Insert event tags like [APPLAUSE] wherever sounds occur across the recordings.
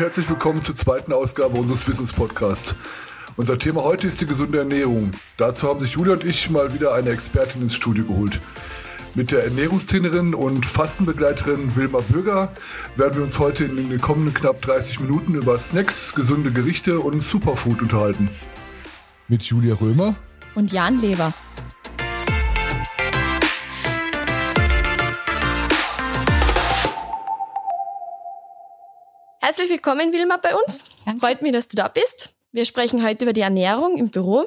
Herzlich willkommen zur zweiten Ausgabe unseres Wissenspodcasts. Unser Thema heute ist die gesunde Ernährung. Dazu haben sich Julia und ich mal wieder eine Expertin ins Studio geholt. Mit der Ernährungstrainerin und Fastenbegleiterin Wilma Böger werden wir uns heute in den kommenden knapp 30 Minuten über Snacks, gesunde Gerichte und Superfood unterhalten. Mit Julia Römer und Jan Leber. Herzlich willkommen, Wilma, bei uns. Danke. Freut mich, dass du da bist. Wir sprechen heute über die Ernährung im Büro.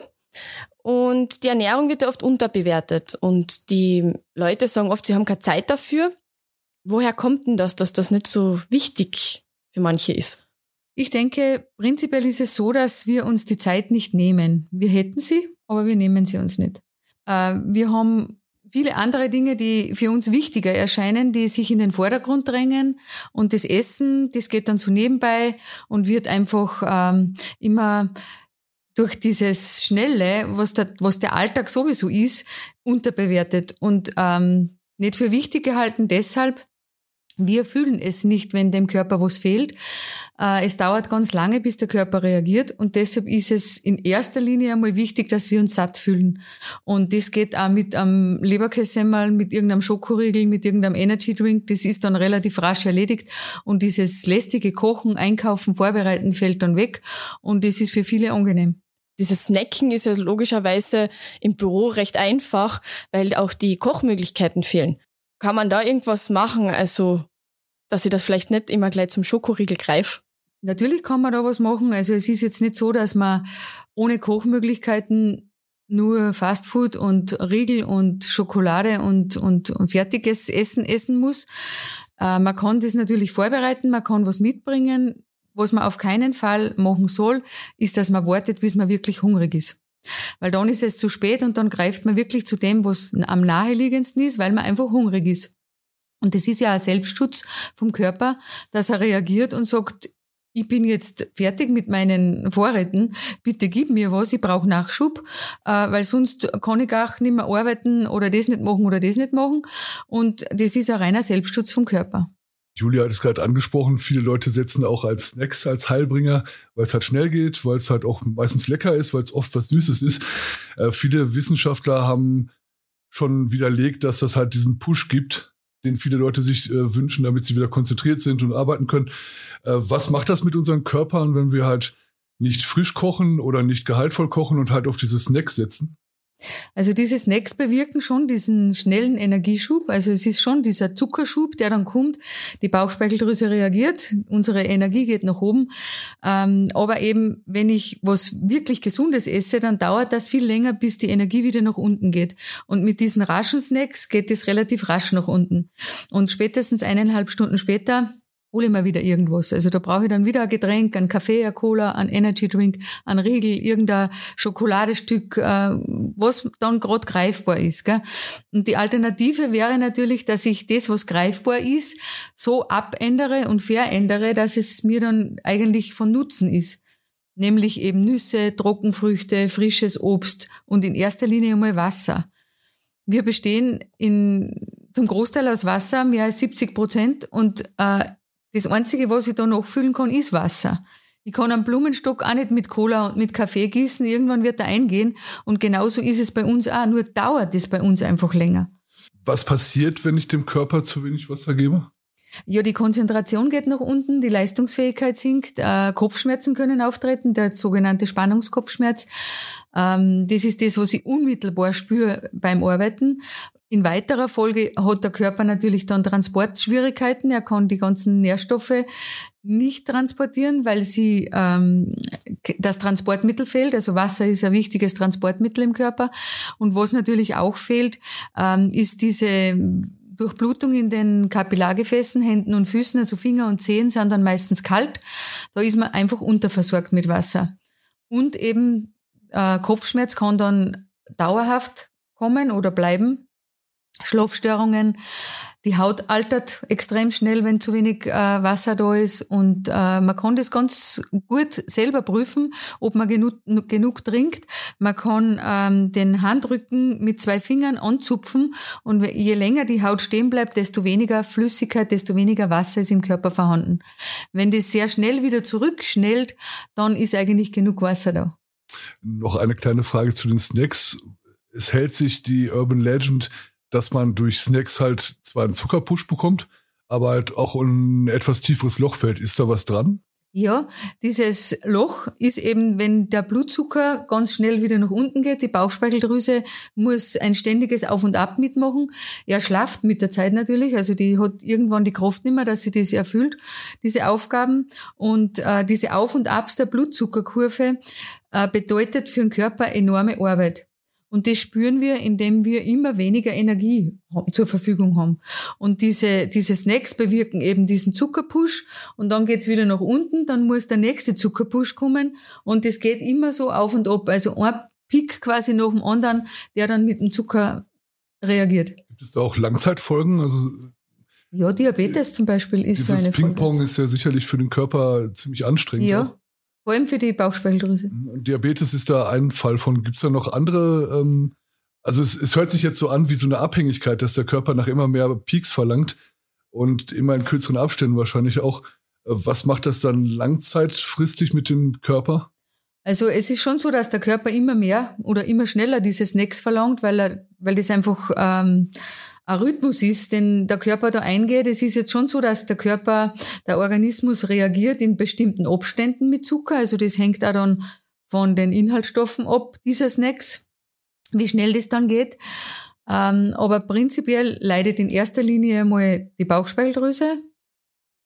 Und die Ernährung wird ja oft unterbewertet. Und die Leute sagen oft, sie haben keine Zeit dafür. Woher kommt denn das, dass das nicht so wichtig für manche ist? Ich denke, prinzipiell ist es so, dass wir uns die Zeit nicht nehmen. Wir hätten sie, aber wir nehmen sie uns nicht. Äh, wir haben viele andere Dinge, die für uns wichtiger erscheinen, die sich in den Vordergrund drängen. Und das Essen, das geht dann so nebenbei und wird einfach ähm, immer durch dieses Schnelle, was der, was der Alltag sowieso ist, unterbewertet und ähm, nicht für wichtig gehalten. Deshalb, wir fühlen es nicht, wenn dem Körper was fehlt. Äh, es dauert ganz lange, bis der Körper reagiert und deshalb ist es in erster Linie einmal wichtig, dass wir uns satt fühlen. Und das geht auch mit einem Leberkässemmel, mit irgendeinem Schokoriegel, mit irgendeinem Energy Drink. Das ist dann relativ rasch erledigt und dieses lästige Kochen, Einkaufen, Vorbereiten fällt dann weg und das ist für viele angenehm. Dieses Snacken ist ja logischerweise im Büro recht einfach, weil auch die Kochmöglichkeiten fehlen. Kann man da irgendwas machen, also dass ich das vielleicht nicht immer gleich zum Schokoriegel greife? Natürlich kann man da was machen. Also es ist jetzt nicht so, dass man ohne Kochmöglichkeiten nur Fastfood und Riegel und Schokolade und, und, und fertiges Essen essen muss. Äh, man kann das natürlich vorbereiten, man kann was mitbringen. Was man auf keinen Fall machen soll, ist, dass man wartet, bis man wirklich hungrig ist. Weil dann ist es zu spät und dann greift man wirklich zu dem, was am naheliegendsten ist, weil man einfach hungrig ist. Und das ist ja ein Selbstschutz vom Körper, dass er reagiert und sagt, ich bin jetzt fertig mit meinen Vorräten, bitte gib mir was, ich brauche Nachschub, äh, weil sonst kann ich auch nicht mehr arbeiten oder das nicht machen oder das nicht machen. Und das ist ein reiner Selbstschutz vom Körper. Julia hat es gerade angesprochen, viele Leute setzen auch als Snacks als Heilbringer, weil es halt schnell geht, weil es halt auch meistens lecker ist, weil es oft was Süßes ist. Äh, viele Wissenschaftler haben schon widerlegt, dass das halt diesen Push gibt, den viele Leute sich äh, wünschen, damit sie wieder konzentriert sind und arbeiten können. Äh, was macht das mit unseren Körpern, wenn wir halt nicht frisch kochen oder nicht gehaltvoll kochen und halt auf diese Snacks setzen? Also diese Snacks bewirken schon diesen schnellen Energieschub. Also es ist schon dieser Zuckerschub, der dann kommt. Die Bauchspeicheldrüse reagiert, unsere Energie geht nach oben. Ähm, aber eben, wenn ich was wirklich Gesundes esse, dann dauert das viel länger, bis die Energie wieder nach unten geht. Und mit diesen raschen Snacks geht es relativ rasch nach unten. Und spätestens eineinhalb Stunden später hole mir wieder irgendwas. Also da brauche ich dann wieder ein Getränk, ein Kaffee, ein Cola, ein Energy Drink, ein Riegel, irgendein Schokoladestück, äh, was dann gerade greifbar ist. Gell? Und die Alternative wäre natürlich, dass ich das, was greifbar ist, so abändere und verändere, dass es mir dann eigentlich von Nutzen ist. Nämlich eben Nüsse, Trockenfrüchte, frisches Obst und in erster Linie einmal Wasser. Wir bestehen in, zum Großteil aus Wasser, mehr als 70 Prozent. Und äh, das Einzige, was ich da noch füllen kann, ist Wasser. Ich kann einen Blumenstock auch nicht mit Cola und mit Kaffee gießen. Irgendwann wird er eingehen. Und genauso ist es bei uns auch. Nur dauert es bei uns einfach länger. Was passiert, wenn ich dem Körper zu wenig Wasser gebe? Ja, die Konzentration geht nach unten, die Leistungsfähigkeit sinkt, äh, Kopfschmerzen können auftreten, der sogenannte Spannungskopfschmerz. Ähm, das ist das, was ich unmittelbar spüre beim Arbeiten. In weiterer Folge hat der Körper natürlich dann Transportschwierigkeiten. Er kann die ganzen Nährstoffe nicht transportieren, weil sie ähm, das Transportmittel fehlt. Also Wasser ist ein wichtiges Transportmittel im Körper. Und was natürlich auch fehlt, ähm, ist diese Durchblutung in den Kapillargefäßen, Händen und Füßen, also Finger und Zehen sind dann meistens kalt. Da ist man einfach unterversorgt mit Wasser. Und eben äh, Kopfschmerz kann dann dauerhaft kommen oder bleiben Schlafstörungen. Die Haut altert extrem schnell, wenn zu wenig äh, Wasser da ist. Und äh, man kann das ganz gut selber prüfen, ob man genug, genug trinkt. Man kann ähm, den Handrücken mit zwei Fingern anzupfen. Und je länger die Haut stehen bleibt, desto weniger Flüssigkeit, desto weniger Wasser ist im Körper vorhanden. Wenn das sehr schnell wieder zurückschnellt, dann ist eigentlich genug Wasser da. Noch eine kleine Frage zu den Snacks. Es hält sich die Urban Legend dass man durch Snacks halt zwar einen Zuckerpush bekommt, aber halt auch ein etwas tieferes Loch fällt. Ist da was dran? Ja, dieses Loch ist eben, wenn der Blutzucker ganz schnell wieder nach unten geht. Die Bauchspeicheldrüse muss ein ständiges Auf und Ab mitmachen. Er schlaft mit der Zeit natürlich, also die hat irgendwann die Kraft nicht mehr, dass sie das erfüllt, diese Aufgaben. Und äh, diese Auf und Abs der Blutzuckerkurve äh, bedeutet für den Körper enorme Arbeit. Und das spüren wir, indem wir immer weniger Energie zur Verfügung haben. Und diese, diese Snacks bewirken eben diesen Zuckerpush und dann geht's wieder nach unten, dann muss der nächste Zuckerpush kommen und das geht immer so auf und ab. Also ein Pick quasi nach dem anderen, der dann mit dem Zucker reagiert. Gibt es da auch Langzeitfolgen? Also ja, Diabetes zum Beispiel ist so eine Ping-Pong ist ja sicherlich für den Körper ziemlich anstrengend. Ja. Vor allem für die Bauchspeicheldrüse. Diabetes ist da ein Fall von. Gibt es da noch andere? Ähm, also es, es hört sich jetzt so an wie so eine Abhängigkeit, dass der Körper nach immer mehr Peaks verlangt und immer in kürzeren Abständen wahrscheinlich auch. Was macht das dann langzeitfristig mit dem Körper? Also es ist schon so, dass der Körper immer mehr oder immer schneller diese Snacks verlangt, weil er, weil das einfach ähm, ein Rhythmus ist, den der Körper da eingeht. Es ist jetzt schon so, dass der Körper, der Organismus reagiert in bestimmten Abständen mit Zucker. Also das hängt auch dann von den Inhaltsstoffen ab dieser Snacks, wie schnell das dann geht. Ähm, aber prinzipiell leidet in erster Linie mal die Bauchspeicheldrüse.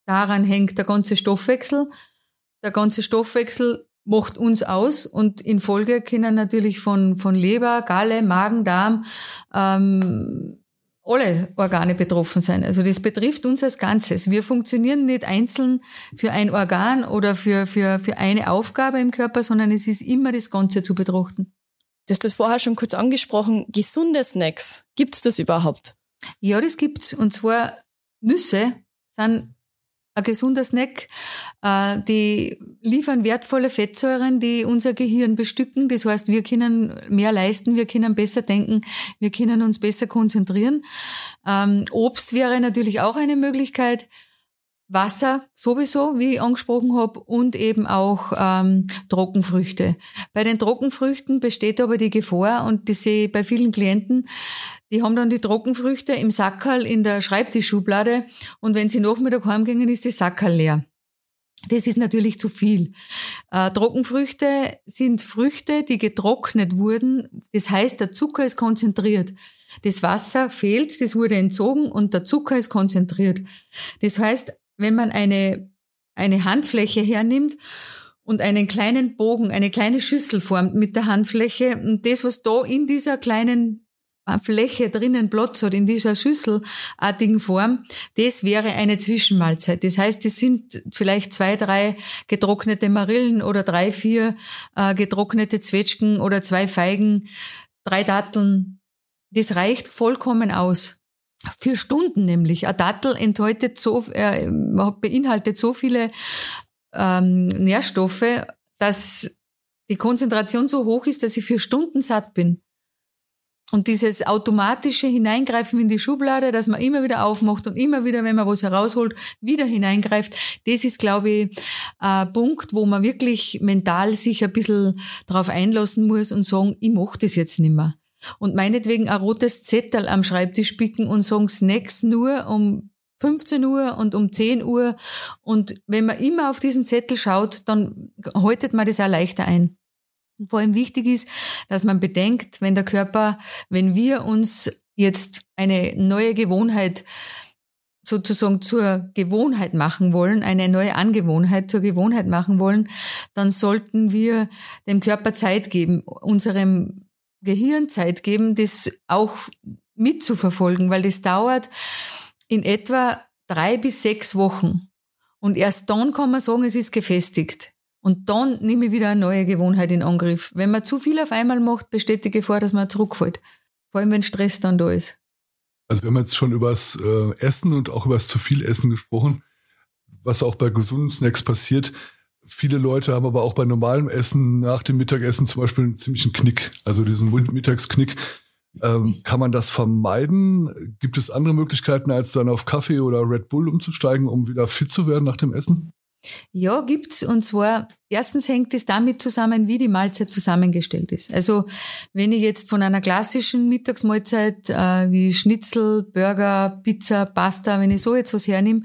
Daran hängt der ganze Stoffwechsel. Der ganze Stoffwechsel macht uns aus und in Folge können natürlich von, von Leber, Galle, Magen, Darm, ähm, alle Organe betroffen sein. Also das betrifft uns als Ganzes. Wir funktionieren nicht einzeln für ein Organ oder für, für, für eine Aufgabe im Körper, sondern es ist immer das Ganze zu betrachten. Du hast das vorher schon kurz angesprochen. Gesunde Snacks. Gibt es das überhaupt? Ja, das gibt's. Und zwar Nüsse sind ein gesunder Snack. Äh, die liefern wertvolle Fettsäuren, die unser Gehirn bestücken. Das heißt, wir können mehr leisten, wir können besser denken, wir können uns besser konzentrieren. Ähm, Obst wäre natürlich auch eine Möglichkeit. Wasser sowieso, wie ich angesprochen habe, und eben auch ähm, Trockenfrüchte. Bei den Trockenfrüchten besteht aber die Gefahr, und das sehe ich bei vielen Klienten, die haben dann die Trockenfrüchte im Sackerl in der Schreibtischschublade und wenn sie Nachmittag heimgehen, ist das Sackerl leer. Das ist natürlich zu viel. Äh, Trockenfrüchte sind Früchte, die getrocknet wurden. Das heißt, der Zucker ist konzentriert. Das Wasser fehlt, das wurde entzogen und der Zucker ist konzentriert. Das heißt, wenn man eine, eine Handfläche hernimmt und einen kleinen Bogen, eine kleine Schüssel formt mit der Handfläche und das, was da in dieser kleinen Fläche drinnen Platz hat in dieser schüsselartigen Form, das wäre eine Zwischenmahlzeit. Das heißt, es sind vielleicht zwei, drei getrocknete Marillen oder drei, vier äh, getrocknete Zwetschgen oder zwei Feigen, drei Datteln. Das reicht vollkommen aus. Für Stunden nämlich. Ein Dattel enthält so, äh, beinhaltet so viele ähm, Nährstoffe, dass die Konzentration so hoch ist, dass ich für Stunden satt bin. Und dieses automatische Hineingreifen in die Schublade, dass man immer wieder aufmacht und immer wieder, wenn man was herausholt, wieder hineingreift, das ist, glaube ich, ein Punkt, wo man wirklich mental sich ein bisschen darauf einlassen muss und sagen, ich mach das jetzt nicht mehr. Und meinetwegen ein rotes Zettel am Schreibtisch picken und sagen, Snacks nur um 15 Uhr und um 10 Uhr. Und wenn man immer auf diesen Zettel schaut, dann haltet man das auch leichter ein. Und vor allem wichtig ist, dass man bedenkt, wenn der Körper, wenn wir uns jetzt eine neue Gewohnheit sozusagen zur Gewohnheit machen wollen, eine neue Angewohnheit zur Gewohnheit machen wollen, dann sollten wir dem Körper Zeit geben, unserem Gehirn Zeit geben, das auch mitzuverfolgen, weil das dauert in etwa drei bis sechs Wochen. Und erst dann kann man sagen, es ist gefestigt. Und dann nehme ich wieder eine neue Gewohnheit in Angriff. Wenn man zu viel auf einmal macht, besteht die Gefahr, dass man zurückfällt. Vor allem, wenn Stress dann da ist. Also wir haben jetzt schon über das äh, Essen und auch über das zu viel Essen gesprochen, was auch bei gesunden Snacks passiert. Viele Leute haben aber auch bei normalem Essen nach dem Mittagessen zum Beispiel einen ziemlichen Knick, also diesen Mittagsknick. Ähm, kann man das vermeiden? Gibt es andere Möglichkeiten, als dann auf Kaffee oder Red Bull umzusteigen, um wieder fit zu werden nach dem Essen? Ja, gibt's. Und zwar, erstens hängt es damit zusammen, wie die Mahlzeit zusammengestellt ist. Also, wenn ich jetzt von einer klassischen Mittagsmahlzeit äh, wie Schnitzel, Burger, Pizza, Pasta, wenn ich so jetzt was hernehme,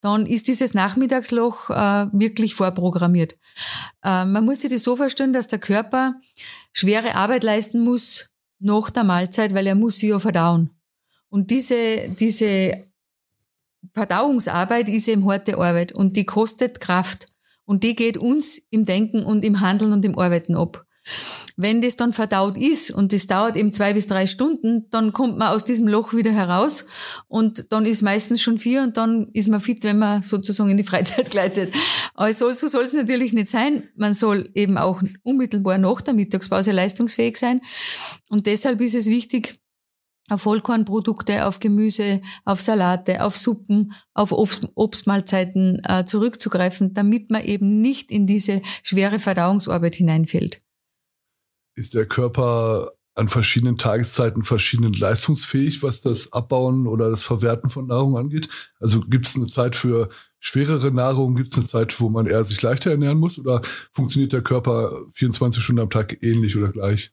dann ist dieses Nachmittagsloch äh, wirklich vorprogrammiert. Äh, man muss sich das so vorstellen, dass der Körper schwere Arbeit leisten muss nach der Mahlzeit, weil er muss sie ja verdauen. Und diese, diese Verdauungsarbeit ist eben harte Arbeit und die kostet Kraft. Und die geht uns im Denken und im Handeln und im Arbeiten ab. Wenn das dann verdaut ist und das dauert eben zwei bis drei Stunden, dann kommt man aus diesem Loch wieder heraus und dann ist meistens schon vier und dann ist man fit, wenn man sozusagen in die Freizeit [LAUGHS] gleitet. Aber so, so soll es natürlich nicht sein. Man soll eben auch unmittelbar nach der Mittagspause leistungsfähig sein. Und deshalb ist es wichtig, auf Vollkornprodukte, auf Gemüse, auf Salate, auf Suppen, auf Obst, Obstmahlzeiten äh, zurückzugreifen, damit man eben nicht in diese schwere Verdauungsarbeit hineinfällt. Ist der Körper an verschiedenen Tageszeiten verschieden leistungsfähig, was das Abbauen oder das Verwerten von Nahrung angeht? Also gibt es eine Zeit für schwerere Nahrung? Gibt es eine Zeit, wo man eher sich leichter ernähren muss? Oder funktioniert der Körper 24 Stunden am Tag ähnlich oder gleich?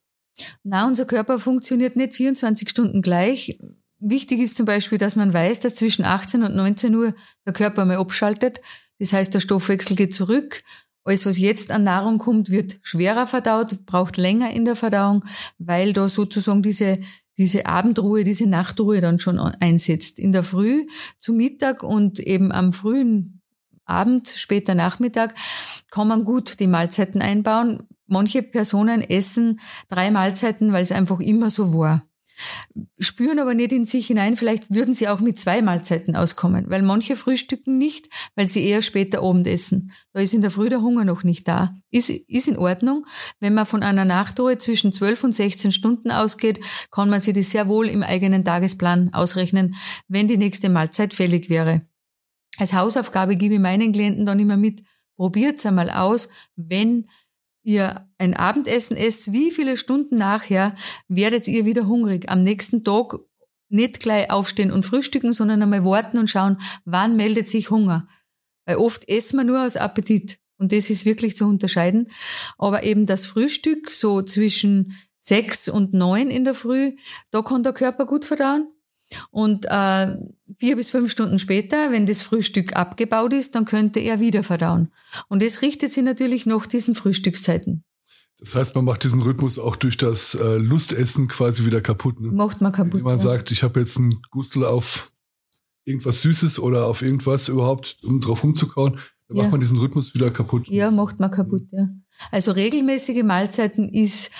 Na, unser Körper funktioniert nicht 24 Stunden gleich. Wichtig ist zum Beispiel, dass man weiß, dass zwischen 18 und 19 Uhr der Körper mal abschaltet. Das heißt, der Stoffwechsel geht zurück. Alles, was jetzt an Nahrung kommt, wird schwerer verdaut, braucht länger in der Verdauung, weil da sozusagen diese, diese Abendruhe, diese Nachtruhe dann schon einsetzt. In der Früh, zu Mittag und eben am frühen Abend, später Nachmittag kann man gut die Mahlzeiten einbauen. Manche Personen essen drei Mahlzeiten, weil es einfach immer so war. Spüren aber nicht in sich hinein, vielleicht würden sie auch mit zwei Mahlzeiten auskommen, weil manche frühstücken nicht, weil sie eher später Abend essen. Da ist in der Früh der Hunger noch nicht da. Ist, ist in Ordnung. Wenn man von einer Nachtruhe zwischen 12 und 16 Stunden ausgeht, kann man sich das sehr wohl im eigenen Tagesplan ausrechnen, wenn die nächste Mahlzeit fällig wäre. Als Hausaufgabe gebe ich meinen Klienten dann immer mit, probiert's einmal aus, wenn ihr ein Abendessen esst, wie viele Stunden nachher werdet ihr wieder hungrig? Am nächsten Tag nicht gleich aufstehen und frühstücken, sondern einmal warten und schauen, wann meldet sich Hunger. Weil oft essen wir nur aus Appetit. Und das ist wirklich zu unterscheiden. Aber eben das Frühstück, so zwischen sechs und neun in der Früh, da kann der Körper gut verdauen. Und äh, vier bis fünf Stunden später, wenn das Frühstück abgebaut ist, dann könnte er wieder verdauen. Und das richtet sich natürlich nach diesen Frühstückszeiten. Das heißt, man macht diesen Rhythmus auch durch das äh, Lustessen quasi wieder kaputt. Ne? Macht man kaputt. Wenn man ja. sagt, ich habe jetzt einen Gustel auf irgendwas Süßes oder auf irgendwas überhaupt, um drauf umzukauen, dann ja. macht man diesen Rhythmus wieder kaputt. Ja, macht man kaputt, ja. Also regelmäßige Mahlzeiten ist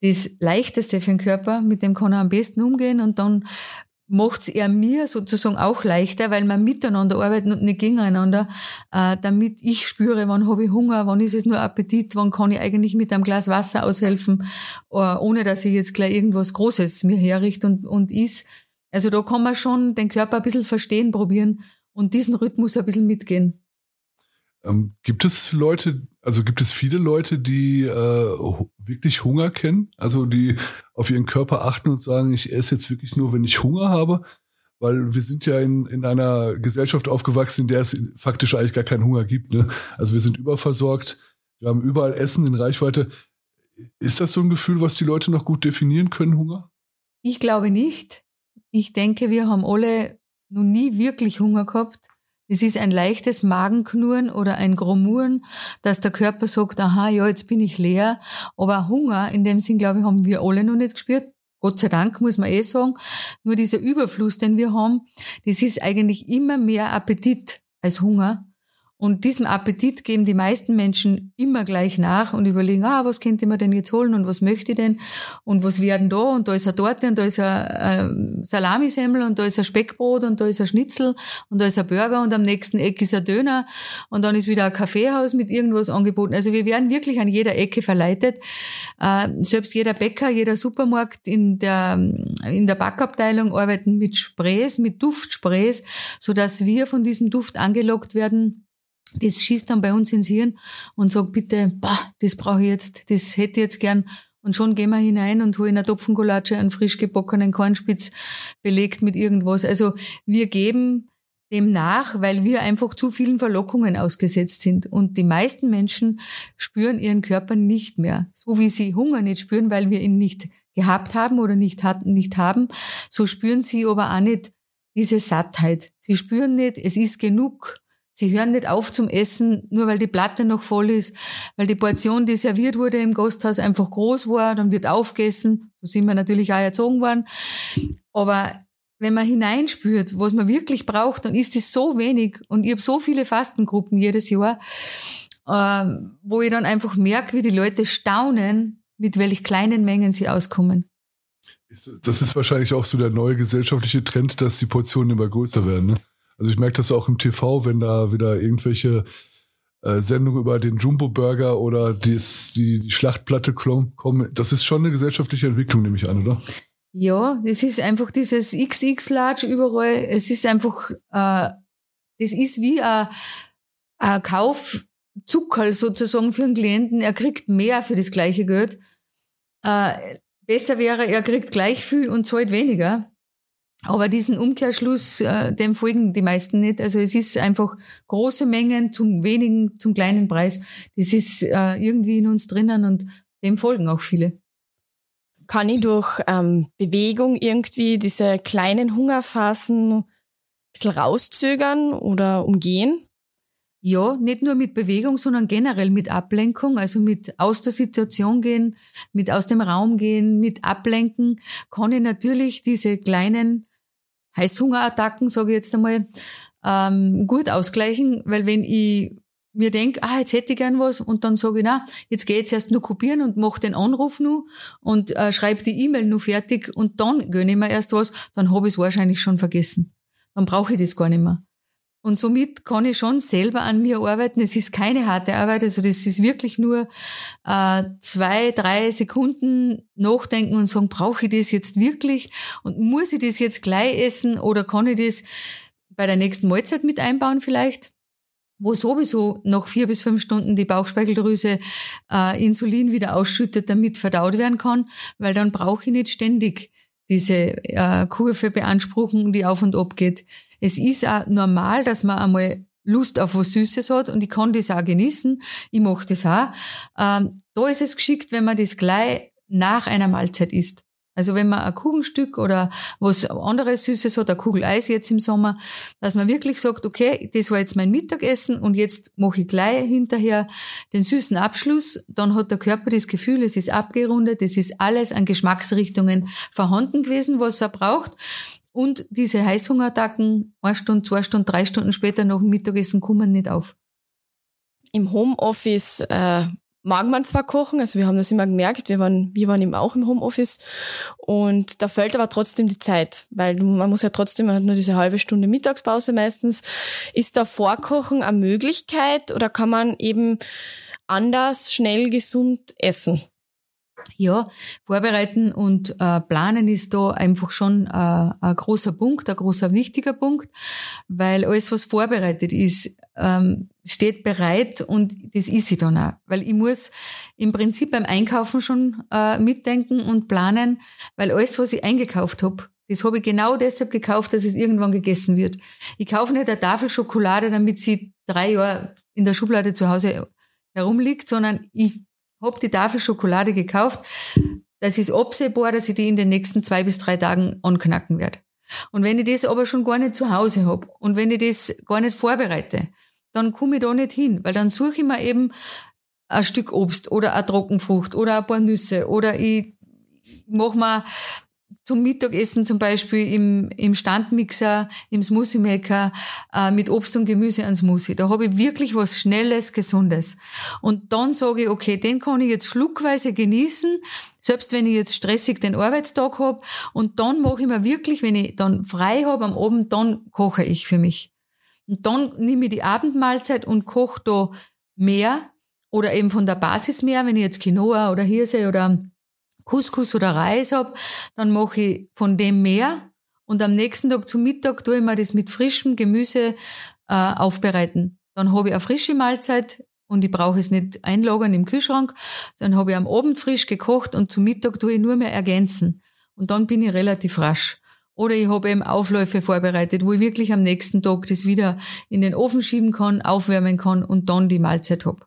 das Leichteste für den Körper, mit dem kann er am besten umgehen und dann macht's er mir sozusagen auch leichter, weil wir miteinander arbeiten und nicht gegeneinander, äh, damit ich spüre, wann habe ich Hunger, wann ist es nur Appetit, wann kann ich eigentlich mit einem Glas Wasser aushelfen, äh, ohne dass ich jetzt gleich irgendwas Großes mir herrichte und, und is. Also da kann man schon den Körper ein bisschen verstehen, probieren und diesen Rhythmus ein bisschen mitgehen. Ähm, gibt es Leute, also gibt es viele Leute, die äh, wirklich Hunger kennen? Also die auf ihren Körper achten und sagen, ich esse jetzt wirklich nur, wenn ich Hunger habe? Weil wir sind ja in, in einer Gesellschaft aufgewachsen, in der es faktisch eigentlich gar keinen Hunger gibt. Ne? Also wir sind überversorgt, wir haben überall Essen in Reichweite. Ist das so ein Gefühl, was die Leute noch gut definieren können, Hunger? Ich glaube nicht. Ich denke, wir haben alle noch nie wirklich Hunger gehabt. Es ist ein leichtes Magenknurren oder ein Grumuren, dass der Körper sagt, aha, ja, jetzt bin ich leer. Aber Hunger, in dem Sinn, glaube ich, haben wir alle noch nicht gespürt. Gott sei Dank, muss man eh sagen. Nur dieser Überfluss, den wir haben, das ist eigentlich immer mehr Appetit als Hunger. Und diesem Appetit geben die meisten Menschen immer gleich nach und überlegen, ah, was könnte man denn jetzt holen und was möchte ich denn und was werden da und da ist eine Torte und da ist ein äh, Salamisemmel und da ist ein Speckbrot und da ist ein Schnitzel und da ist ein Burger und am nächsten Eck ist ein Döner und dann ist wieder ein Kaffeehaus mit irgendwas angeboten. Also wir werden wirklich an jeder Ecke verleitet. Äh, selbst jeder Bäcker, jeder Supermarkt in der, in der Backabteilung arbeiten mit Sprays, mit Duftsprays, so dass wir von diesem Duft angelockt werden das schießt dann bei uns ins Hirn und sagt bitte, bah, das brauche ich jetzt, das hätte ich jetzt gern. Und schon gehen wir hinein und holen eine Topfengulatsche, einen frisch gebackenen Kornspitz belegt mit irgendwas. Also wir geben dem nach, weil wir einfach zu vielen Verlockungen ausgesetzt sind. Und die meisten Menschen spüren ihren Körper nicht mehr. So wie sie Hunger nicht spüren, weil wir ihn nicht gehabt haben oder nicht, hatten, nicht haben, so spüren sie aber auch nicht diese Sattheit. Sie spüren nicht, es ist genug. Sie hören nicht auf zum Essen, nur weil die Platte noch voll ist, weil die Portion, die serviert wurde im Gasthaus, einfach groß war, dann wird aufgegessen. So sind wir natürlich auch erzogen worden. Aber wenn man hineinspürt, was man wirklich braucht, dann ist es so wenig. Und ich habe so viele Fastengruppen jedes Jahr, äh, wo ich dann einfach merke, wie die Leute staunen, mit welch kleinen Mengen sie auskommen. Das ist wahrscheinlich auch so der neue gesellschaftliche Trend, dass die Portionen immer größer werden. Ne? Also ich merke das auch im TV, wenn da wieder irgendwelche äh, Sendungen über den Jumbo-Burger oder dies, die, die Schlachtplatte kommen. Das ist schon eine gesellschaftliche Entwicklung, nehme ich an, oder? Ja, es ist einfach dieses XX-Large überall. Es ist einfach, äh, das ist wie ein, ein Kaufzuckerl sozusagen für einen Klienten. Er kriegt mehr für das gleiche Geld. Äh, besser wäre, er kriegt gleich viel und zahlt weniger. Aber diesen Umkehrschluss, äh, dem folgen die meisten nicht. Also es ist einfach große Mengen zum wenigen, zum kleinen Preis. Das ist äh, irgendwie in uns drinnen und dem folgen auch viele. Kann ich durch ähm, Bewegung irgendwie diese kleinen Hungerphasen ein bisschen rauszögern oder umgehen? Ja, nicht nur mit Bewegung, sondern generell mit Ablenkung, also mit aus der Situation gehen, mit aus dem Raum gehen, mit Ablenken, kann ich natürlich diese kleinen Heißhungerattacken, sage ich jetzt einmal, ähm, gut ausgleichen, weil wenn ich mir denke, ah, jetzt hätte ich gern was und dann sage ich, na, jetzt gehe ich erst nur kopieren und mache den Anruf nur und äh, schreibe die E-Mail nur fertig und dann gönne ich mir erst was, dann habe ich es wahrscheinlich schon vergessen. Dann brauche ich das gar nicht mehr. Und somit kann ich schon selber an mir arbeiten. Es ist keine harte Arbeit, also das ist wirklich nur äh, zwei, drei Sekunden nachdenken und sagen, brauche ich das jetzt wirklich und muss ich das jetzt gleich essen oder kann ich das bei der nächsten Mahlzeit mit einbauen vielleicht? wo sowieso nach vier bis fünf Stunden die Bauchspeicheldrüse äh, Insulin wieder ausschüttet, damit verdaut werden kann, weil dann brauche ich nicht ständig diese äh, Kurve beanspruchen, die auf und ab geht es ist auch normal, dass man einmal Lust auf was Süßes hat und ich kann das auch genießen. Ich mache das auch. Ähm, da ist es geschickt, wenn man das gleich nach einer Mahlzeit isst. Also wenn man ein Kuchenstück oder was anderes Süßes hat, eine Kugel Eis jetzt im Sommer, dass man wirklich sagt, okay, das war jetzt mein Mittagessen und jetzt mache ich gleich hinterher den süßen Abschluss, dann hat der Körper das Gefühl, es ist abgerundet, es ist alles an Geschmacksrichtungen vorhanden gewesen, was er braucht. Und diese Heißhungerattacken, eine Stunde, zwei Stunden, drei Stunden später nach dem Mittagessen kommen nicht auf. Im Homeoffice äh, mag man zwar kochen, also wir haben das immer gemerkt, wir waren, wir waren eben auch im Homeoffice und da fällt aber trotzdem die Zeit, weil man muss ja trotzdem, man hat nur diese halbe Stunde Mittagspause meistens. Ist da Vorkochen eine Möglichkeit oder kann man eben anders, schnell, gesund essen? Ja, vorbereiten und äh, planen ist da einfach schon äh, ein großer Punkt, ein großer wichtiger Punkt, weil alles, was vorbereitet ist, ähm, steht bereit und das ist sie dann auch. Weil ich muss im Prinzip beim Einkaufen schon äh, mitdenken und planen, weil alles, was ich eingekauft habe, das habe ich genau deshalb gekauft, dass es irgendwann gegessen wird. Ich kaufe nicht eine Tafel Schokolade, damit sie drei Jahre in der Schublade zu Hause herumliegt, sondern ich habe die Tafel Schokolade gekauft. Das ist absehbar, dass ich die in den nächsten zwei bis drei Tagen anknacken werde. Und wenn ich das aber schon gar nicht zu Hause habe und wenn ich das gar nicht vorbereite, dann komme ich da nicht hin, weil dann suche ich mir eben ein Stück Obst oder eine Trockenfrucht oder ein paar Nüsse oder ich mache mir zum Mittagessen zum Beispiel im, im Standmixer, im Smoothie Maker äh, mit Obst und Gemüse an Smoothie. Da habe ich wirklich was Schnelles, Gesundes. Und dann sage ich, okay, den kann ich jetzt schluckweise genießen, selbst wenn ich jetzt stressig den Arbeitstag habe. Und dann mache ich mir wirklich, wenn ich dann frei habe am Abend, dann koche ich für mich. Und dann nehme ich die Abendmahlzeit und koche da mehr oder eben von der Basis mehr, wenn ich jetzt Quinoa oder Hirse oder Couscous oder Reis habe, dann mache ich von dem mehr und am nächsten Tag zum Mittag tue ich mir das mit frischem Gemüse äh, aufbereiten. Dann habe ich eine frische Mahlzeit und ich brauche es nicht einlagern im Kühlschrank. Dann habe ich am Abend frisch gekocht und zum Mittag tue ich nur mehr ergänzen. Und dann bin ich relativ rasch. Oder ich habe eben Aufläufe vorbereitet, wo ich wirklich am nächsten Tag das wieder in den Ofen schieben kann, aufwärmen kann und dann die Mahlzeit habe.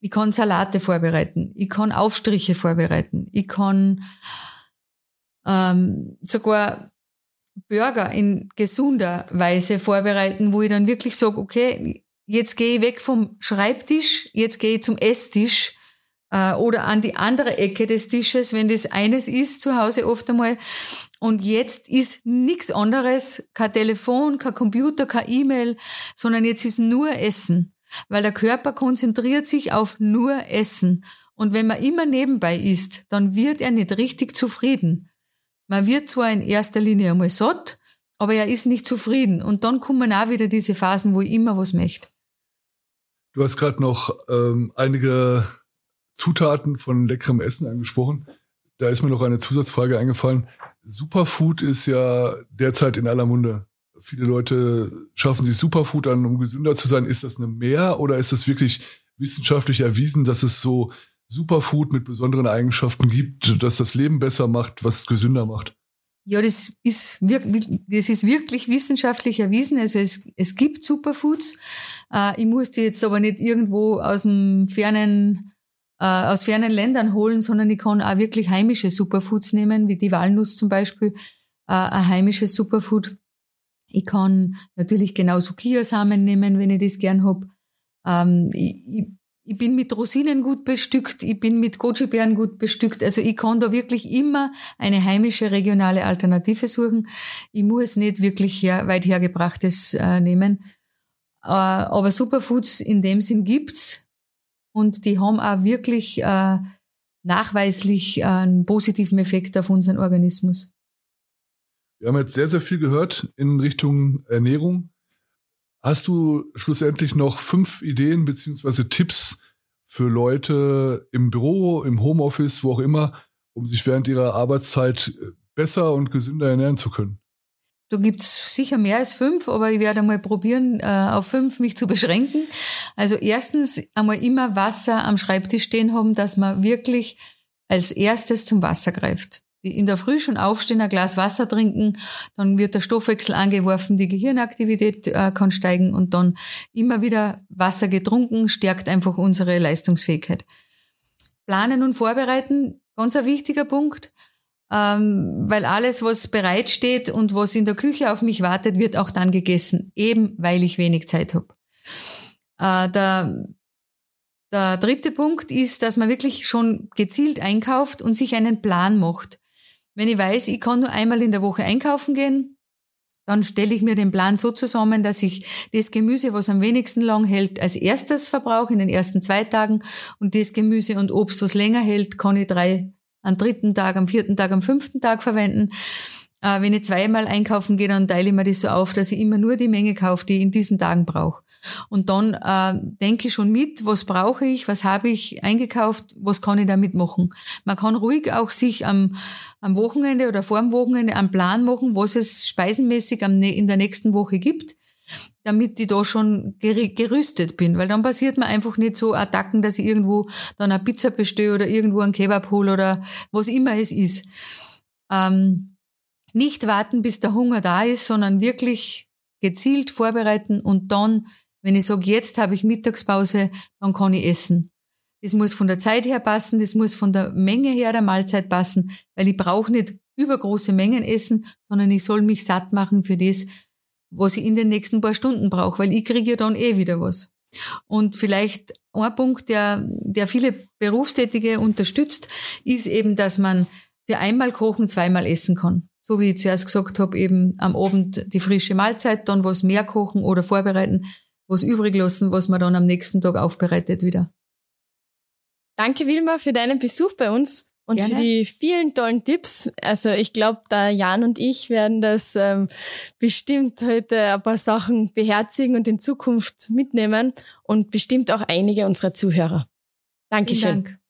Ich kann Salate vorbereiten. Ich kann Aufstriche vorbereiten. Ich kann ähm, sogar Burger in gesunder Weise vorbereiten, wo ich dann wirklich sage, okay, jetzt gehe ich weg vom Schreibtisch, jetzt gehe ich zum Esstisch äh, oder an die andere Ecke des Tisches, wenn das eines ist zu Hause oft einmal. Und jetzt ist nichts anderes, kein Telefon, kein Computer, kein E-Mail, sondern jetzt ist nur Essen weil der Körper konzentriert sich auf nur Essen. Und wenn man immer nebenbei isst, dann wird er nicht richtig zufrieden. Man wird zwar in erster Linie einmal satt, aber er ist nicht zufrieden. Und dann kommen auch wieder diese Phasen, wo ich immer was möchte. Du hast gerade noch ähm, einige Zutaten von leckerem Essen angesprochen. Da ist mir noch eine Zusatzfrage eingefallen. Superfood ist ja derzeit in aller Munde viele Leute schaffen sich Superfood an, um gesünder zu sein. Ist das eine Mehr oder ist es wirklich wissenschaftlich erwiesen, dass es so Superfood mit besonderen Eigenschaften gibt, dass das Leben besser macht, was gesünder macht? Ja, das ist, wirklich, das ist wirklich wissenschaftlich erwiesen. Also es, es gibt Superfoods. Äh, ich muss die jetzt aber nicht irgendwo aus dem fernen, äh, aus fernen Ländern holen, sondern ich kann auch wirklich heimische Superfoods nehmen, wie die Walnuss zum Beispiel, äh, ein heimisches Superfood. Ich kann natürlich genauso Kiasamen nehmen, wenn ich das gern hab. Ähm, ich, ich bin mit Rosinen gut bestückt, ich bin mit Goji-Beeren gut bestückt. Also ich kann da wirklich immer eine heimische regionale Alternative suchen. Ich muss nicht wirklich her, weit hergebrachtes äh, nehmen. Äh, aber Superfoods in dem Sinn gibt's und die haben auch wirklich äh, nachweislich einen positiven Effekt auf unseren Organismus. Wir haben jetzt sehr, sehr viel gehört in Richtung Ernährung. Hast du schlussendlich noch fünf Ideen beziehungsweise Tipps für Leute im Büro, im Homeoffice, wo auch immer, um sich während ihrer Arbeitszeit besser und gesünder ernähren zu können? Da gibt's sicher mehr als fünf, aber ich werde einmal probieren, äh, auf fünf mich zu beschränken. Also erstens einmal immer Wasser am Schreibtisch stehen haben, dass man wirklich als erstes zum Wasser greift in der Früh schon aufstehen, ein Glas Wasser trinken, dann wird der Stoffwechsel angeworfen, die Gehirnaktivität äh, kann steigen und dann immer wieder Wasser getrunken, stärkt einfach unsere Leistungsfähigkeit. Planen und vorbereiten, ganz ein wichtiger Punkt, ähm, weil alles, was bereitsteht und was in der Küche auf mich wartet, wird auch dann gegessen, eben weil ich wenig Zeit habe. Äh, der, der dritte Punkt ist, dass man wirklich schon gezielt einkauft und sich einen Plan macht. Wenn ich weiß, ich kann nur einmal in der Woche einkaufen gehen, dann stelle ich mir den Plan so zusammen, dass ich das Gemüse, was am wenigsten lang hält, als erstes verbrauche in den ersten zwei Tagen und das Gemüse und Obst, was länger hält, kann ich drei am dritten Tag, am vierten Tag, am fünften Tag verwenden. Äh, wenn ich zweimal einkaufen gehe, dann teile ich mir das so auf, dass ich immer nur die Menge kaufe, die ich in diesen Tagen brauche. Und dann äh, denke ich schon mit, was brauche ich, was habe ich eingekauft, was kann ich damit machen. Man kann ruhig auch sich am, am Wochenende oder vor dem Wochenende einen Plan machen, was es speisenmäßig am, in der nächsten Woche gibt damit ich da schon gerüstet bin, weil dann passiert mir einfach nicht so Attacken, dass ich irgendwo dann eine Pizza bestelle oder irgendwo einen Kebab hole oder was immer es ist. Ähm, nicht warten, bis der Hunger da ist, sondern wirklich gezielt vorbereiten und dann wenn ich sage, jetzt habe ich Mittagspause, dann kann ich essen. Das muss von der Zeit her passen, das muss von der Menge her der Mahlzeit passen, weil ich brauche nicht übergroße Mengen essen, sondern ich soll mich satt machen für das, was ich in den nächsten paar Stunden brauche, weil ich kriege ja dann eh wieder was. Und vielleicht ein Punkt, der, der viele Berufstätige unterstützt, ist eben, dass man für einmal kochen, zweimal essen kann. So wie ich zuerst gesagt habe, eben am Abend die frische Mahlzeit, dann was mehr kochen oder vorbereiten, was übrig lassen, was man dann am nächsten Tag aufbereitet wieder. Danke, Wilma, für deinen Besuch bei uns und Gerne. für die vielen tollen Tipps. Also ich glaube, da Jan und ich werden das ähm, bestimmt heute ein paar Sachen beherzigen und in Zukunft mitnehmen und bestimmt auch einige unserer Zuhörer. Dankeschön. Vielen Dank.